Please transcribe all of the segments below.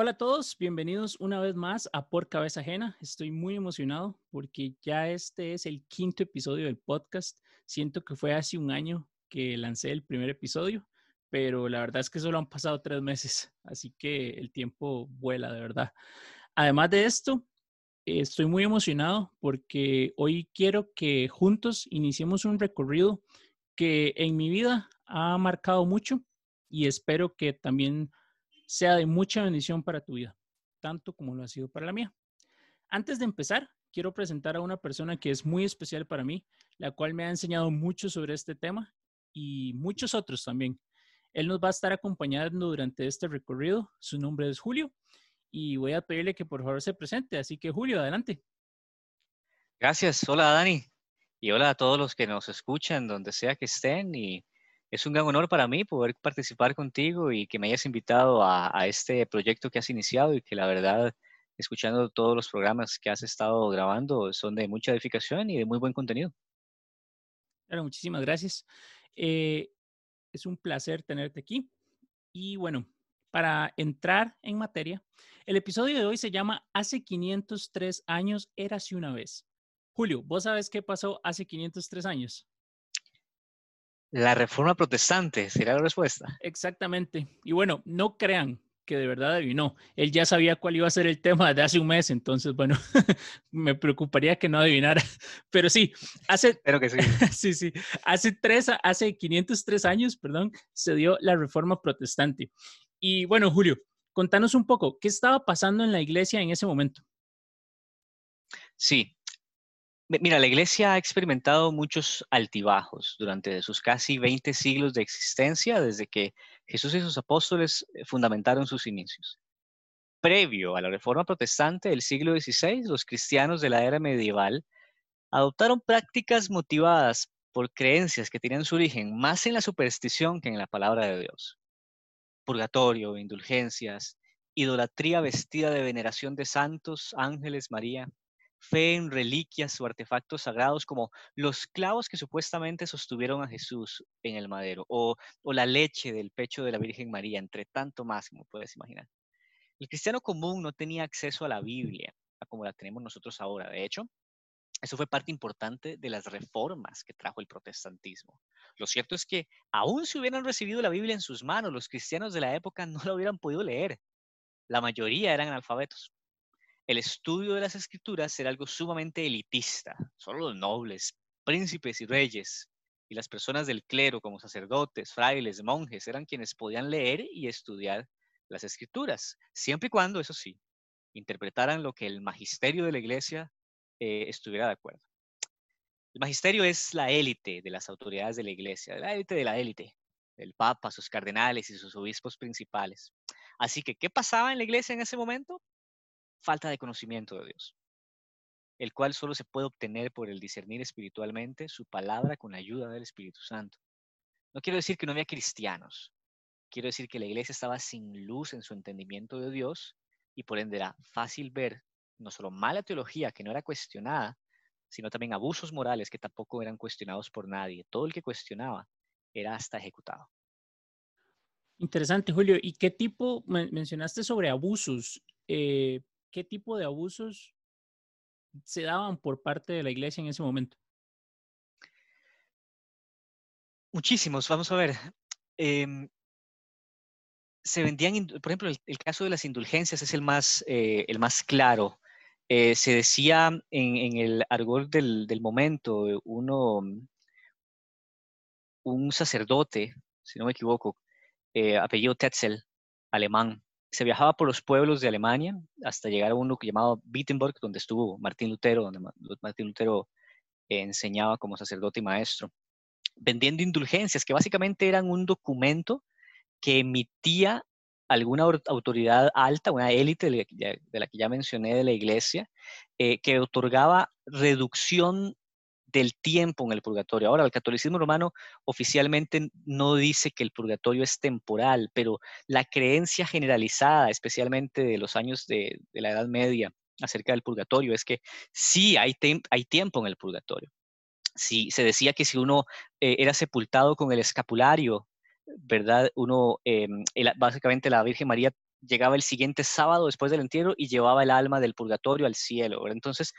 Hola a todos, bienvenidos una vez más a Por Cabeza Ajena. Estoy muy emocionado porque ya este es el quinto episodio del podcast. Siento que fue hace un año que lancé el primer episodio, pero la verdad es que solo han pasado tres meses, así que el tiempo vuela de verdad. Además de esto, estoy muy emocionado porque hoy quiero que juntos iniciemos un recorrido que en mi vida ha marcado mucho y espero que también sea de mucha bendición para tu vida, tanto como lo ha sido para la mía. Antes de empezar, quiero presentar a una persona que es muy especial para mí, la cual me ha enseñado mucho sobre este tema y muchos otros también. Él nos va a estar acompañando durante este recorrido. Su nombre es Julio y voy a pedirle que por favor se presente. Así que Julio, adelante. Gracias. Hola Dani. Y hola a todos los que nos escuchan, donde sea que estén. Y es un gran honor para mí poder participar contigo y que me hayas invitado a, este proyecto que has iniciado y que la verdad, escuchando todos los programas que has estado grabando, son de mucha edificación y de muy buen contenido. Claro, muchísimas gracias. Eh, es un placer tenerte aquí. Y bueno, para entrar en materia, el episodio de hoy se llama Hace 503 años, érase una vez. Julio, ¿vos sabes qué pasó hace 503 años? La reforma protestante, será la respuesta. Exactamente. Y bueno, no crean que de verdad adivinó. Él ya sabía cuál iba a ser el tema de hace un mes, entonces, bueno, me preocuparía que no adivinara. Pero sí, hace... Pero que sí. sí, sí. Hace tres, hace 503 años, perdón, se dio la reforma protestante. Y bueno, Julio, contanos un poco, ¿qué estaba pasando en la iglesia en ese momento? Sí, Mira, la iglesia ha experimentado muchos altibajos durante sus casi 20 siglos de existencia, desde que Jesús y sus apóstoles eh, fundamentaron sus inicios. Previo a la reforma protestante del siglo XVI, los cristianos de la era medieval adoptaron prácticas motivadas por creencias que tenían su origen más en la superstición que en la palabra de Dios. Purgatorio, indulgencias, idolatría vestida de veneración de santos, ángeles, María, fe en reliquias o artefactos sagrados como los clavos que supuestamente sostuvieron a Jesús en el madero o, la leche del pecho de la Virgen María, entre tanto más, como puedes imaginar. El cristiano común no tenía acceso a la Biblia, como la tenemos nosotros ahora. De hecho, eso fue parte importante de las reformas que trajo el protestantismo. Lo cierto es que aún si hubieran recibido la Biblia en sus manos, los cristianos de la época no la hubieran podido leer. La mayoría eran analfabetos el estudio de las escrituras era algo sumamente elitista. Solo los nobles, príncipes y reyes y las personas del clero como sacerdotes, frailes, monjes eran quienes podían leer y estudiar las escrituras, siempre y cuando, eso sí, interpretaran lo que el magisterio de la iglesia eh, estuviera de acuerdo. El magisterio es la élite de las autoridades de la iglesia, la élite de la élite, el papa, sus cardenales y sus obispos principales. Así que, ¿qué pasaba en la iglesia en ese momento? Falta de conocimiento de Dios, el cual solo se puede obtener por el discernir espiritualmente su palabra con la ayuda del Espíritu Santo. No quiero decir que no había cristianos, quiero decir que la iglesia estaba sin luz en su entendimiento de Dios y por ende era fácil ver no solo mala teología que no era cuestionada, sino también abusos morales que tampoco eran cuestionados por nadie. Todo el que cuestionaba era hasta ejecutado. Interesante, Julio. ¿Y qué tipo, mencionaste sobre abusos? Eh, qué tipo de abusos se daban por parte de la iglesia en ese momento? Muchísimos, vamos a ver. Em, se vendían, por ejemplo, el, caso de las indulgencias es el más, eh, el más claro. Eh, se decía en, el argor del, del, momento, uno, un sacerdote, si no me equivoco, eh, apellido Tetzel, alemán, se viajaba por los pueblos de Alemania hasta llegar a uno llamado Wittenberg, donde estuvo Martín Lutero, donde Martín Lutero enseñaba como sacerdote y maestro, vendiendo indulgencias, que básicamente eran un documento que emitía alguna autoridad alta, una élite de la que ya mencioné de la iglesia, eh, que otorgaba reducción del tiempo en el purgatorio. Ahora, el catolicismo romano oficialmente no dice que el purgatorio es temporal, pero la creencia generalizada, especialmente de los años de, la Edad Media, acerca del purgatorio, es que sí hay, tiempo en el purgatorio. Si se decía que si uno eh, era sepultado con el escapulario, ¿verdad? Uno, em, básicamente la Virgen María llegaba el siguiente sábado después del entierro y llevaba el alma del purgatorio al cielo. Entonces,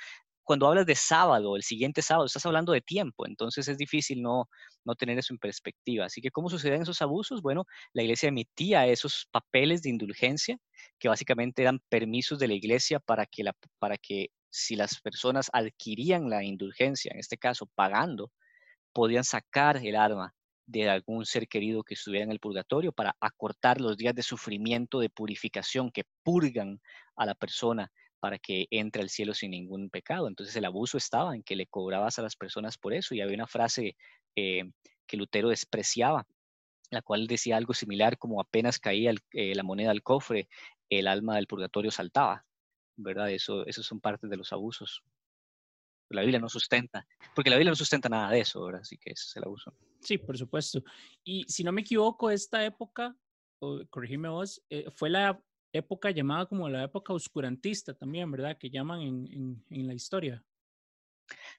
cuando hablas de sábado, el siguiente sábado, estás hablando de tiempo, entonces es difícil no, no tener eso en perspectiva. Así que, ¿cómo suceden esos abusos? Bueno, la iglesia emitía esos papeles de indulgencia, que básicamente eran permisos de la iglesia para que, la, para que si las personas adquirían la indulgencia, en este caso pagando, podían sacar el arma de algún ser querido que estuviera en el purgatorio para acortar los días de sufrimiento, de purificación que purgan a la persona para que entre al cielo sin ningún pecado. Entonces el abuso estaba en que le cobrabas a las personas por eso y había una frase eh, que Lutero despreciaba, la cual decía algo similar como apenas caía eh, la moneda al cofre, el alma del purgatorio saltaba, ¿verdad? Eso, esos son partes de los abusos. La Biblia no sustenta, porque la Biblia no sustenta nada de eso, ¿verdad? Así que es el abuso. Sí, por supuesto. Y si no me equivoco, esta época, vos, eh, fue la época llamada como la época oscurantista también, ¿verdad? Que llaman en, en, la historia.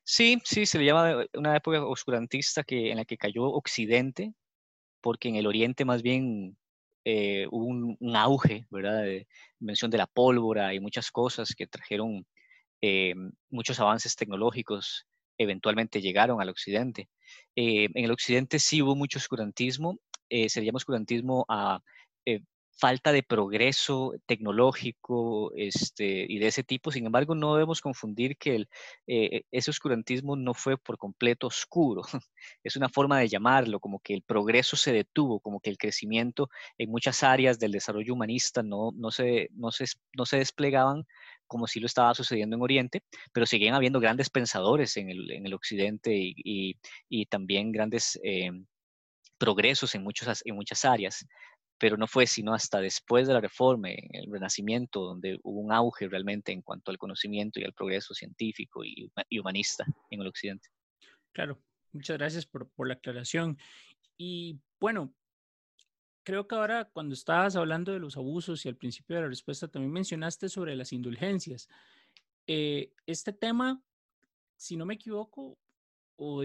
Sí, sí, se le llama una época oscurantista que, en la que cayó Occidente, porque en el Oriente más bien eh, hubo un, auge, ¿verdad? De invención de la pólvora y muchas cosas que trajeron eh, muchos avances tecnológicos, eventualmente llegaron al Occidente. Eh, en el Occidente sí hubo mucho oscurantismo, se le llama oscurantismo a falta de progreso tecnológico este, y de ese tipo. Sin embargo, no debemos confundir que eh, ese oscurantismo no fue por completo oscuro. Es una forma de llamarlo, como que el progreso se detuvo, como que el crecimiento en muchas áreas del desarrollo humanista no, no, se, no, se, no se desplegaban como si lo estaba sucediendo en Oriente, pero seguían habiendo grandes pensadores en el, en el Occidente y, y, también grandes... Eh, progresos en, muchos, en muchas áreas pero no fue sino hasta después de la reforma, en el Renacimiento, donde hubo un auge realmente en cuanto al conocimiento y al progreso científico y, humanista en el Occidente. Claro, muchas gracias por, por, la aclaración. Y bueno, creo que ahora cuando estabas hablando de los abusos y al principio de la respuesta también mencionaste sobre las indulgencias. Eh, este tema, si no me equivoco, o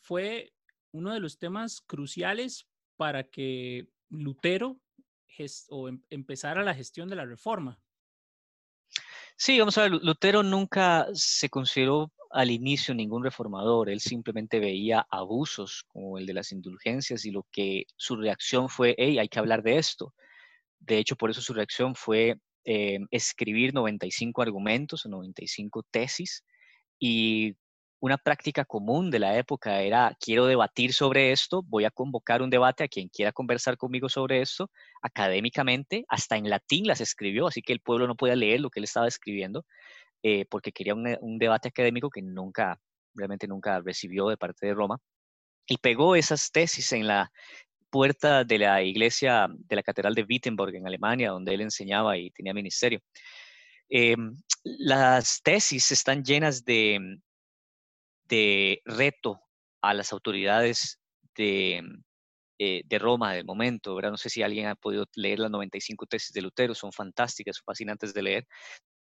fue uno de los temas cruciales para que Lutero o em, empezar a la gestión de la reforma. Sí, vamos a ver, Lutero nunca se consideró al inicio ningún reformador, él simplemente veía abusos como el de las indulgencias y lo que su reacción fue, hey, hay que hablar de esto. De hecho, por eso su reacción fue eh, escribir 95 argumentos o 95 tesis y una práctica común de la época era, quiero debatir sobre esto, voy a convocar un debate a quien quiera conversar conmigo sobre esto, académicamente, hasta en latín las escribió, así que el pueblo no podía leer lo que él estaba escribiendo, eh, porque quería un, debate académico que nunca, realmente nunca recibió de parte de Roma, y pegó esas tesis en la puerta de la iglesia de la Catedral de Wittenberg en Alemania, donde él enseñaba y tenía ministerio. Em, las tesis están llenas de de reto a las autoridades de, eh, de Roma del momento, ¿verdad? No sé si alguien ha podido leer las 95 tesis de Lutero, son fantásticas, son fascinantes de leer.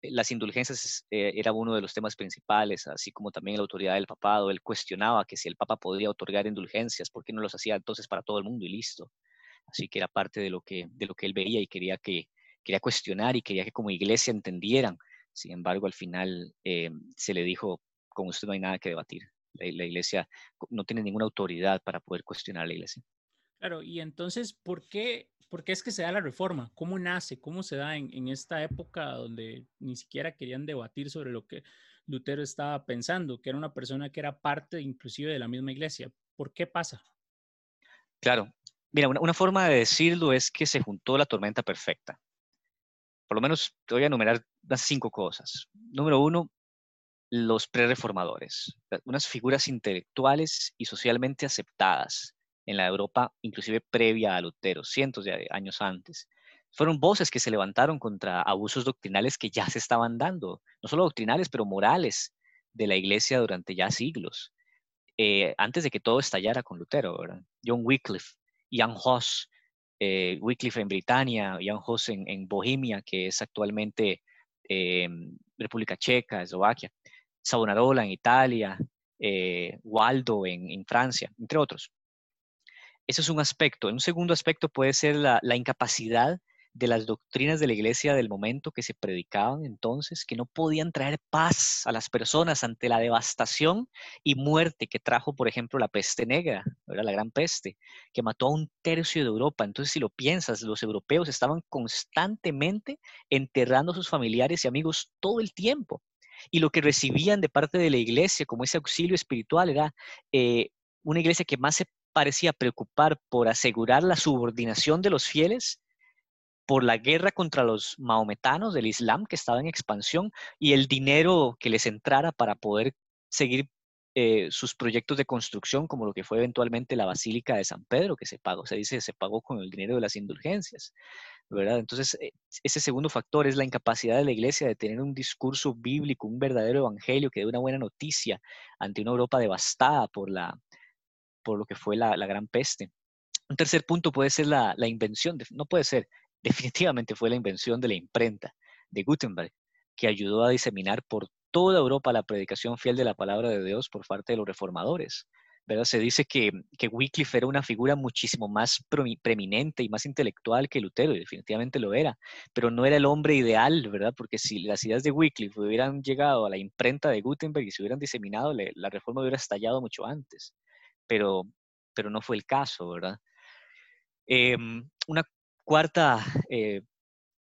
Eh, las indulgencias eh, era uno de los temas principales, así como también la autoridad del papado. Él cuestionaba que si el papa podía otorgar indulgencias, ¿por qué no los hacía entonces para todo el mundo y listo? Así que era parte de lo que, de lo que él veía y quería, que, quería cuestionar y quería que como iglesia entendieran. Sin embargo, al final se le dijo, con usted no hay nada que debatir. La, iglesia no tiene ninguna autoridad para poder cuestionar a la iglesia. Claro, y entonces, ¿por qué, por qué es que se da la reforma? ¿Cómo nace? ¿Cómo se da en, en esta época donde ni siquiera querían debatir sobre lo que Lutero estaba pensando, que era una persona que era parte inclusive de la misma iglesia? ¿Por qué pasa? Claro, mira, una, una forma de decirlo es que se juntó la tormenta perfecta. Por lo menos te voy a enumerar las cinco cosas. Número uno, los prereformadores, unas figuras intelectuales y socialmente aceptadas en la Europa, inclusive previa a Lutero, cientos de años antes. Fueron voces que se levantaron contra abusos doctrinales que ya se estaban dando, no solo doctrinales, pero morales de la iglesia durante ya siglos, eh, antes de que todo estallara con Lutero. John Wycliffe, Jan Hus, eh, Wycliffe en Britania, Jan Hus en, Bohemia, que es actualmente eh, República Checa, Eslovaquia. Savonarola en Italia, eh, Waldo en, Francia, entre otros. Ese es un aspecto. Un segundo aspecto puede ser la, incapacidad de las doctrinas de la iglesia del momento que se predicaban entonces, que no podían traer paz a las personas ante la devastación y muerte que trajo, por ejemplo, la peste negra, era la gran peste, que mató a un tercio de Europa. Entonces, si lo piensas, los europeos estaban constantemente enterrando a sus familiares y amigos todo el tiempo. Y lo que recibían de parte de la iglesia como ese auxilio espiritual era eh, una iglesia que más se parecía preocupar por asegurar la subordinación de los fieles por la guerra contra los maometanos del Islam que estaba en expansión y el dinero que les entrara para poder seguir eh, sus proyectos de construcción, como lo que fue eventualmente la Basílica de San Pedro, que se pagó, se dice, se pagó con el dinero de las indulgencias, ¿verdad? Entonces, eh, ese segundo factor es la incapacidad de la iglesia de tener un discurso bíblico, un verdadero evangelio que dé una buena noticia ante una Europa devastada por, la, por lo que fue la, gran peste. Un tercer punto puede ser la, la invención, no puede ser, definitivamente fue la invención de la imprenta de Gutenberg, que ayudó a diseminar por toda Europa la predicación fiel de la palabra de Dios por parte de los reformadores. ¿verdad? Se dice que, que Wycliffe era una figura muchísimo más preeminente y más intelectual que Lutero, y definitivamente lo era, pero no era el hombre ideal, ¿verdad? Porque si las ideas de Wycliffe hubieran llegado a la imprenta de Gutenberg y se hubieran diseminado, la reforma hubiera estallado mucho antes, pero, pero no fue el caso, ¿verdad? Em, una cuarta eh,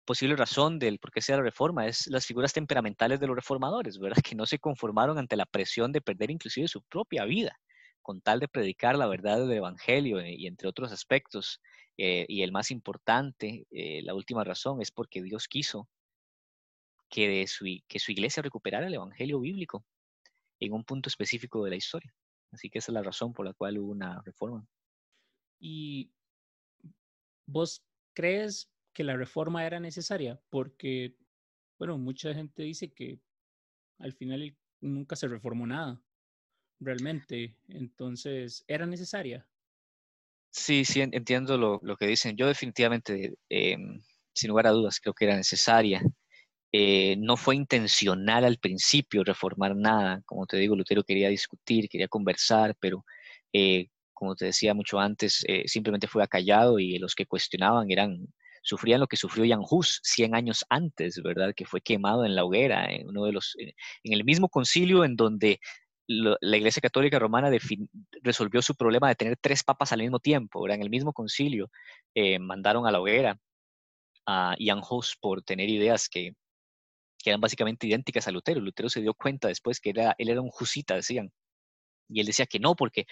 posible razón del por qué sea la reforma es las figuras temperamentales de los reformadores, ¿verdad? Que no se conformaron ante la presión de perder inclusive su propia vida con tal de predicar la verdad del Evangelio eh, y entre otros aspectos. Eh, y el más importante, la última razón, es porque Dios quiso que, su, que su iglesia recuperara el Evangelio bíblico en un punto específico de la historia. Así que esa es la razón por la cual hubo una reforma. Y vos ¿crees que la reforma era necesaria? Porque, bueno, mucha gente dice que al final nunca se reformó nada, realmente. Entonces, ¿era necesaria? Sí, sí, entiendo lo, que dicen. Yo definitivamente, em, sin lugar a dudas, creo que era necesaria. Eh, no fue intencional al principio reformar nada. Como te digo, Lutero quería discutir, quería conversar, pero eh, como te decía mucho antes, eh, simplemente fue acallado y los que cuestionaban eran, sufrían lo que sufrió Jan Hus 100 años antes, ¿verdad? Que fue quemado en la hoguera, en, uno de los, en el mismo concilio en donde la Iglesia Católica Romana resolvió su problema de tener tres papas al mismo tiempo, ¿verdad? En el mismo concilio eh, mandaron a la hoguera a Jan Hus por tener ideas que, que eran básicamente idénticas a Lutero. Lutero se dio cuenta después que era, él era un jusita, decían, y él decía que no, porque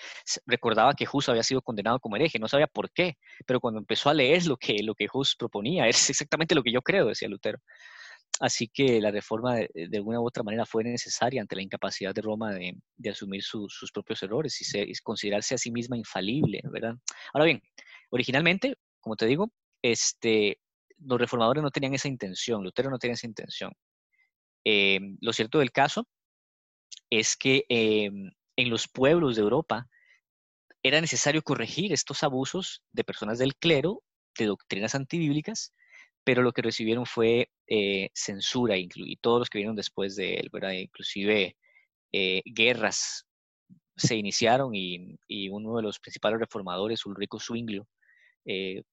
recordaba que Hus había sido condenado como hereje, no sabía por qué, pero cuando empezó a leer lo que, lo que Hus proponía, es exactamente lo que yo creo, decía Lutero. Así que la reforma de, alguna u otra manera fue necesaria ante la incapacidad de Roma de, asumir sus propios errores y, considerarse a sí misma infalible, ¿verdad? Ahora bien, originalmente, como te digo, este, los reformadores no tenían esa intención, Lutero no tenía esa intención. Em, lo cierto del caso es que em, en los pueblos de Europa, era necesario corregir estos abusos de personas del clero, de doctrinas antibíblicas, pero lo que recibieron fue eh, censura y todos los que vinieron después de él. Inclusive eh, guerras se iniciaron y, uno de los principales reformadores, Ulrico Zwinglio, eh,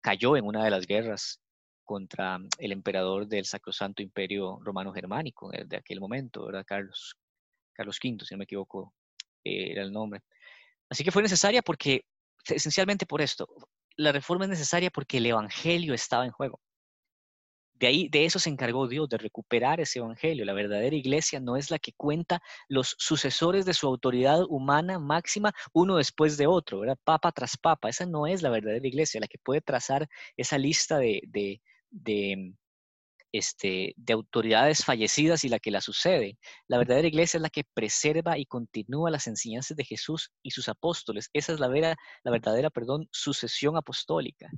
cayó en una de las guerras contra el emperador del Sacrosanto Imperio Romano Germánico de aquel momento, ¿verdad? Carlos, Carlos V, si no me equivoco, eh, era el nombre. Así que fue necesaria porque, esencialmente por esto, la reforma es necesaria porque el Evangelio estaba en juego. De ahí, de eso se encargó Dios, de recuperar ese evangelio. La verdadera iglesia no es la que cuenta los sucesores de su autoridad humana máxima uno después de otro, ¿verdad? Papa tras papa. Esa no es la verdadera iglesia, la que puede trazar esa lista de, de, este, de autoridades fallecidas y la que la sucede. La verdadera iglesia es la que preserva y continúa las enseñanzas de Jesús y sus apóstoles. Esa es la, vera, la verdadera perdón, sucesión apostólica.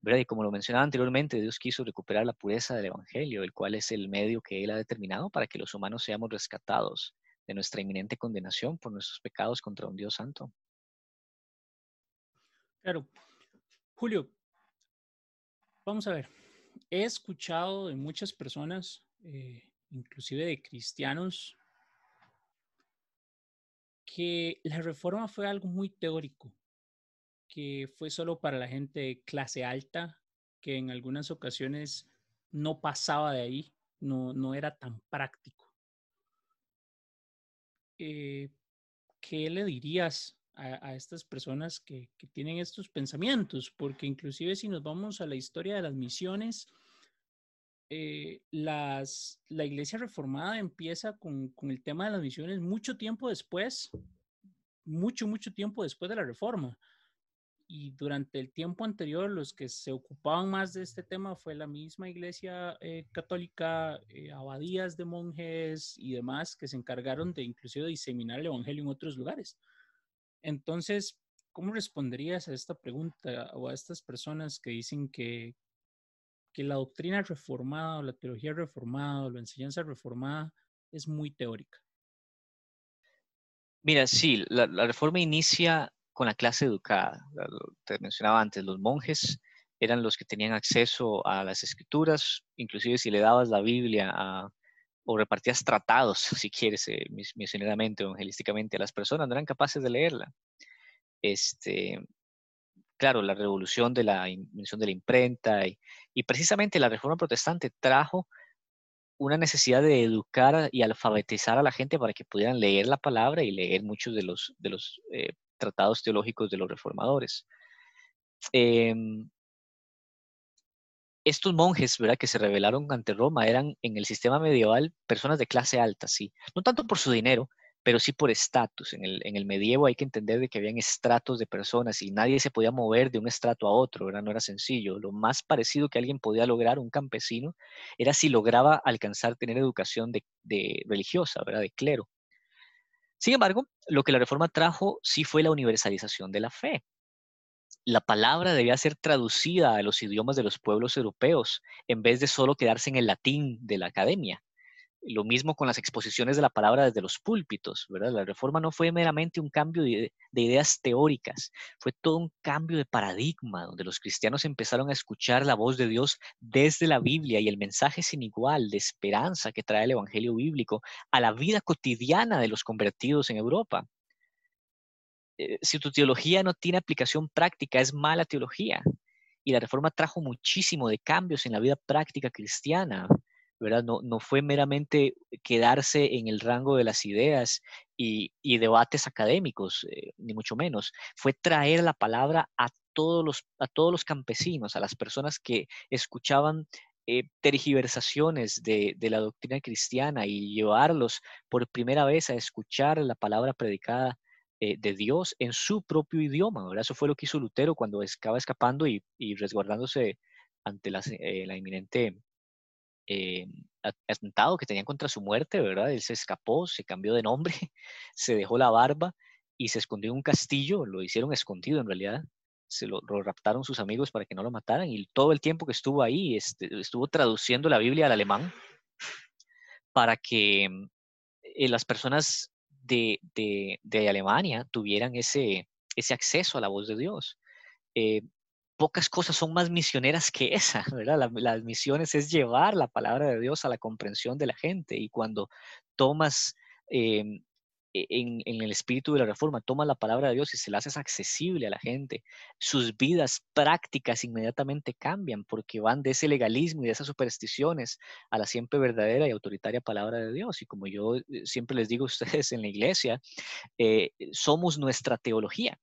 ¿verdad? Y como lo mencionaba anteriormente, Dios quiso recuperar la pureza del Evangelio, el cual es el medio que Él ha determinado para que los humanos seamos rescatados de nuestra inminente condenación por nuestros pecados contra un Dios santo. Claro. Julio, vamos a ver he escuchado de muchas personas, eh, inclusive de cristianos, que la reforma fue algo muy teórico, que fue solo para la gente de clase alta que en algunas ocasiones no pasaba de ahí, no, no era tan práctico. Eh, ¿Qué le dirías a, estas personas que, tienen estos pensamientos? Porque inclusive si nos vamos a la historia de las misiones, eh, la iglesia reformada empieza con, con, el tema de las misiones mucho tiempo después, mucho, mucho tiempo después de la reforma. Y durante el tiempo anterior, los que se ocupaban más de este tema fue la misma iglesia eh, católica, eh, abadías de monjes y demás que se encargaron de inclusive diseminar el evangelio en otros lugares. Entonces, ¿cómo responderías a esta pregunta o a estas personas que dicen que, que la doctrina reformada la teología reformada o la enseñanza reformada es muy teórica. Mira, sí, la, reforma inicia con la clase educada. Te mencionaba antes, los monjes eran los que tenían acceso a las escrituras, inclusive si le dabas la Biblia o repartías tratados, si quieres, eh, misioneramente o evangelísticamente a las personas, no eran capaces de leerla. Este, claro, la revolución de la invención de la imprenta y, precisamente la reforma protestante trajo una necesidad de educar y alfabetizar a la gente para que pudieran leer la palabra y leer muchos de los, de los eh, tratados teológicos de los reformadores. Em, estos monjes, ¿verdad?, que se rebelaron ante Roma eran en el sistema medieval personas de clase alta, sí, no tanto por su dinero, pero sí por estatus. En el, en el medievo hay que entender de que habían estratos de personas y nadie se podía mover de un estrato a otro, ¿verdad? no era sencillo. Lo más parecido que alguien podía lograr, un campesino, era si lograba alcanzar tener educación de, de religiosa, ¿verdad? de clero. Sin embargo, lo que la reforma trajo sí fue la universalización de la fe. La palabra debía ser traducida a los idiomas de los pueblos europeos en vez de solo quedarse en el latín de la academia. Lo mismo con las exposiciones de la palabra desde los púlpitos, ¿verdad? La reforma no fue meramente un cambio de, ideas teóricas, fue todo un cambio de paradigma, donde los cristianos empezaron a escuchar la voz de Dios desde la Biblia y el mensaje sin igual de esperanza que trae el Evangelio bíblico a la vida cotidiana de los convertidos en Europa. Eh, si tu teología no tiene aplicación práctica, es mala teología. Y la reforma trajo muchísimo de cambios en la vida práctica cristiana. No, fue meramente quedarse en el rango de las ideas y, debates académicos, eh, ni mucho menos. Fue traer la palabra a todos los, a todos los campesinos, a las personas que escuchaban eh, tergiversaciones de, la doctrina cristiana y llevarlos por primera vez a escuchar la palabra predicada eh, de Dios en su propio idioma. Eso fue lo que hizo Lutero cuando estaba escapando y, resguardándose ante la inminente eh, atentado que tenían contra su muerte, ¿verdad? Él se escapó, se cambió de nombre, se dejó la barba y se escondió en un castillo, lo hicieron escondido en realidad, se lo, raptaron sus amigos para que no lo mataran y todo el tiempo que estuvo ahí este, estuvo traduciendo la Biblia al alemán para que eh, las personas de, Alemania tuvieran ese, ese acceso a la voz de Dios. Eh, pocas cosas son más misioneras que esa, ¿verdad? las misiones es llevar la palabra de Dios a la comprensión de la gente y cuando tomas em, e, en, el espíritu de la reforma, tomas la palabra de Dios y se la haces accesible a la gente, sus vidas prácticas inmediatamente cambian porque van de ese legalismo y de esas supersticiones a la siempre verdadera y autoritaria palabra de Dios. Y como yo eh, siempre les digo a ustedes en la iglesia, eh, somos nuestra teología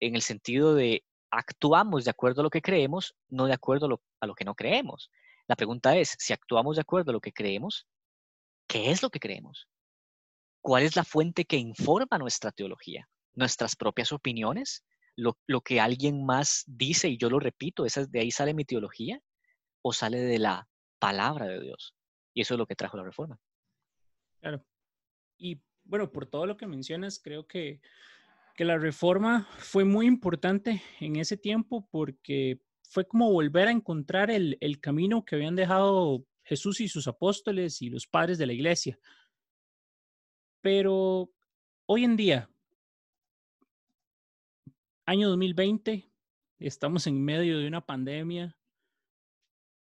en el sentido de actuamos de acuerdo a lo que creemos, no de acuerdo a lo, que no creemos. La pregunta es, si actuamos de acuerdo a lo que creemos, ¿qué es lo que creemos? ¿Cuál es la fuente que informa nuestra teología? ¿Nuestras propias opiniones? ¿Lo, que alguien más dice y yo lo repito? ¿esa, ¿De ahí sale mi teología? ¿O sale de la palabra de Dios? Y eso es lo que trajo la reforma. Claro. Y bueno, por todo lo que mencionas, creo que que la reforma fue muy importante en ese tiempo porque fue como volver a encontrar el, camino que habían dejado Jesús y sus apóstoles y los padres de la iglesia. Pero hoy en día, año 2020, estamos en medio de una pandemia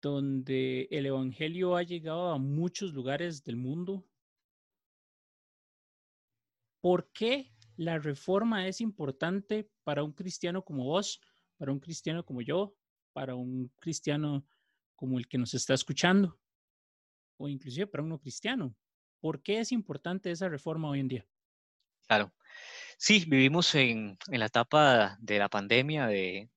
donde el Evangelio ha llegado a muchos lugares del mundo. ¿Por qué la reforma es importante para un cristiano como vos, para un cristiano como yo, para un cristiano como el que nos está escuchando, o inclusive para un no cristiano? ¿Por qué es importante esa reforma hoy en día? Claro. Sí, vivimos en, en la etapa de la pandemia de,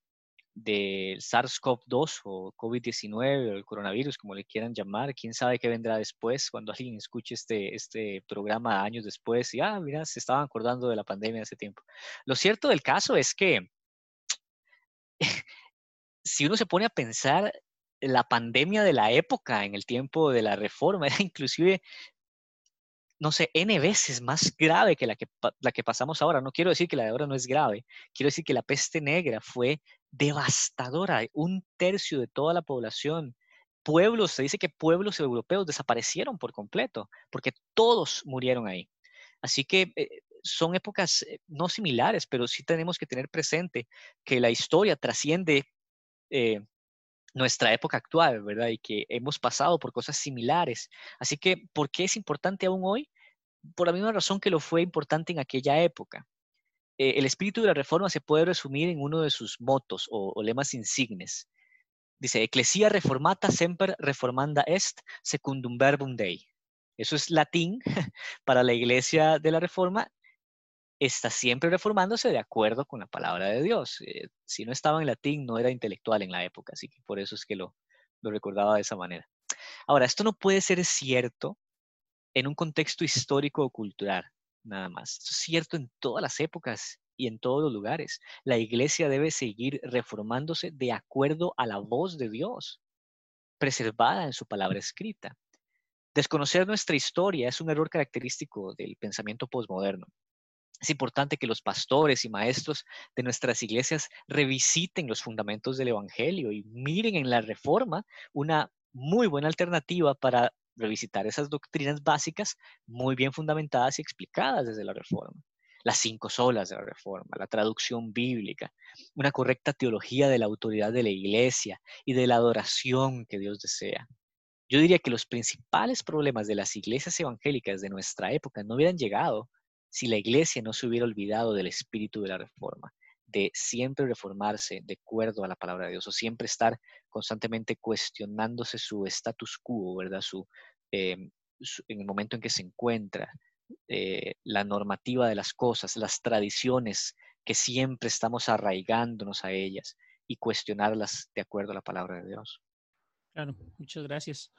del SARS-CoV-2 o COVID-19 o el coronavirus, como le quieran llamar. Quién sabe qué vendrá después cuando alguien escuche este, este programa años después y, ah, mira, se estaban acordando de la pandemia hace tiempo. Lo cierto del caso es que si uno se pone a pensar, la pandemia de la época, en el tiempo de la reforma, era inclusive no sé, N veces más grave que la que, la que pasamos ahora. No quiero decir que la de ahora no es grave, quiero decir que la peste negra fue devastadora. Un tercio de toda la población, pueblos, se dice que pueblos europeos desaparecieron por completo, porque todos murieron ahí. Así que eh, son épocas eh, no similares, pero sí tenemos que tener presente que la historia trasciende eh, nuestra época actual, ¿verdad? Y que hemos pasado por cosas similares. Así que, ¿por qué es importante aún hoy? Por la misma razón que lo fue importante en aquella época. Eh, el espíritu de la reforma se puede resumir en uno de sus motos o, lemas insignes. Dice, Ecclesia reformata semper reformanda est secundum verbum Dei. Eso es latín para la iglesia de la reforma. Está siempre reformándose de acuerdo con la palabra de Dios. Eh, si no estaba en latín, no era intelectual en la época, así que por eso es que lo, lo recordaba de esa manera. Ahora, esto no puede ser cierto en un contexto histórico o cultural nada más. Esto es cierto en todas las épocas y en todos los lugares. La iglesia debe seguir reformándose de acuerdo a la voz de Dios, preservada en su palabra escrita. Desconocer nuestra historia es un error característico del pensamiento posmoderno. Es importante que los pastores y maestros de nuestras iglesias revisiten los fundamentos del Evangelio y miren en la reforma una muy buena alternativa para revisitar esas doctrinas básicas muy bien fundamentadas y explicadas desde la Reforma. Las cinco solas de la Reforma, la traducción bíblica, una correcta teología de la autoridad de la Iglesia y de la adoración que Dios desea. Yo diría que los principales problemas de las iglesias evangélicas de nuestra época no hubieran llegado si la Iglesia no se hubiera olvidado del espíritu de la Reforma de siempre reformarse de acuerdo a la palabra de Dios o siempre estar constantemente cuestionándose su status quo, ¿verdad? Em, su, en el momento en que se encuentra, eh, la normativa de las cosas, las tradiciones que siempre estamos arraigándonos a ellas y cuestionarlas de acuerdo a la palabra de Dios. Claro, muchas gracias.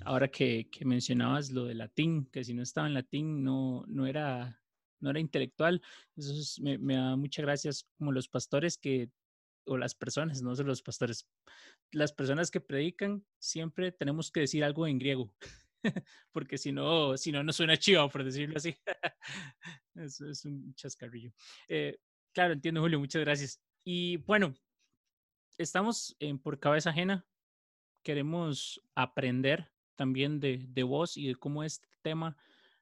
Ahora que, que mencionabas lo de latín, que si no estaba en latín no, no era no era intelectual. Eso me, da muchas gracias como los pastores que, o las personas, no son los pastores, las personas que predican, siempre tenemos que decir algo en griego, porque si no, si no, no suena chivo, por decirlo así. Eso es un chascarrillo. Eh, claro, entiendo, Julio, muchas gracias. Y bueno, estamos en Por Cabeza Ajena. Queremos aprender también de, de vos y de cómo este tema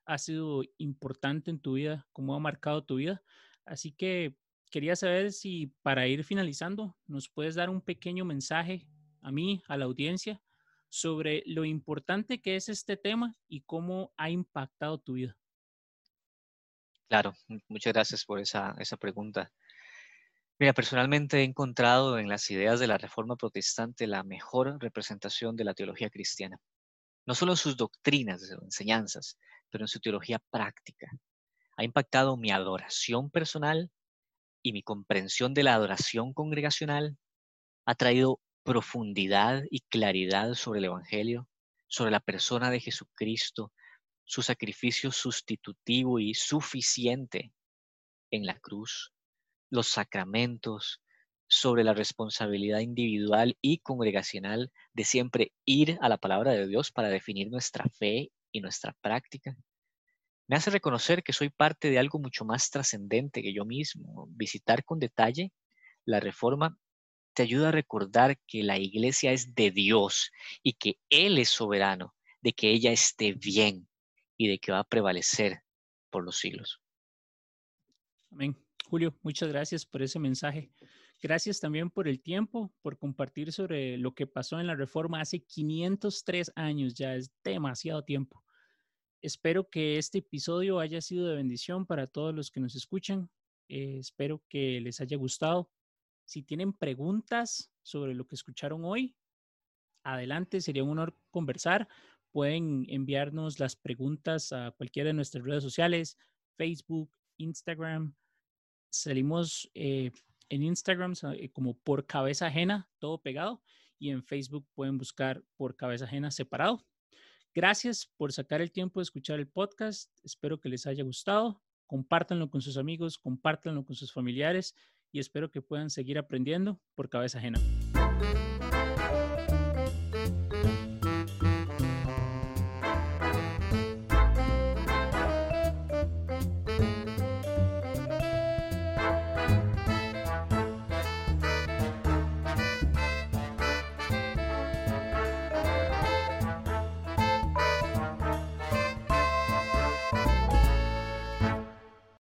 ha sido importante en tu vida, cómo ha marcado tu vida. Así que quería saber si para ir finalizando nos puedes dar un pequeño mensaje a mí, a la audiencia, sobre lo importante que es este tema y cómo ha impactado tu vida. Claro, muchas gracias por esa, esa pregunta. Mira, personalmente he encontrado en las ideas de la Reforma Protestante la mejor representación de la teología cristiana. No solo sus doctrinas, o enseñanzas, pero en su teología práctica. Ha impactado mi adoración personal y mi comprensión de la adoración congregacional. Ha traído profundidad y claridad sobre el Evangelio, sobre la persona de Jesucristo, su sacrificio sustitutivo y suficiente en la cruz, los sacramentos, sobre la responsabilidad individual y congregacional de siempre ir a la palabra de Dios para definir nuestra fe y nuestra práctica. Me hace reconocer que soy parte de algo mucho más trascendente que yo mismo. Visitar con detalle la reforma te ayuda a recordar que la iglesia es de Dios y que Él es soberano, de que ella esté bien y de que va a prevalecer por los siglos. Amén. Julio, muchas gracias por ese mensaje. Gracias también por el tiempo, por compartir sobre lo que pasó en la reforma hace 503 años, ya es demasiado tiempo. Espero que este episodio haya sido de bendición para todos los que nos escuchan. Eh, espero que les haya gustado. Si tienen preguntas sobre lo que escucharon hoy, adelante, sería un honor conversar. Pueden enviarnos las preguntas a cualquiera de nuestras redes sociales, Facebook, Instagram. Salimos eh, en Instagram eh, como por cabeza ajena, todo pegado, y en Facebook pueden buscar por cabeza ajena separado. Gracias por sacar el tiempo de escuchar el podcast. Espero que les haya gustado. Compártanlo con sus amigos, compártanlo con sus familiares y espero que puedan seguir aprendiendo por cabeza ajena.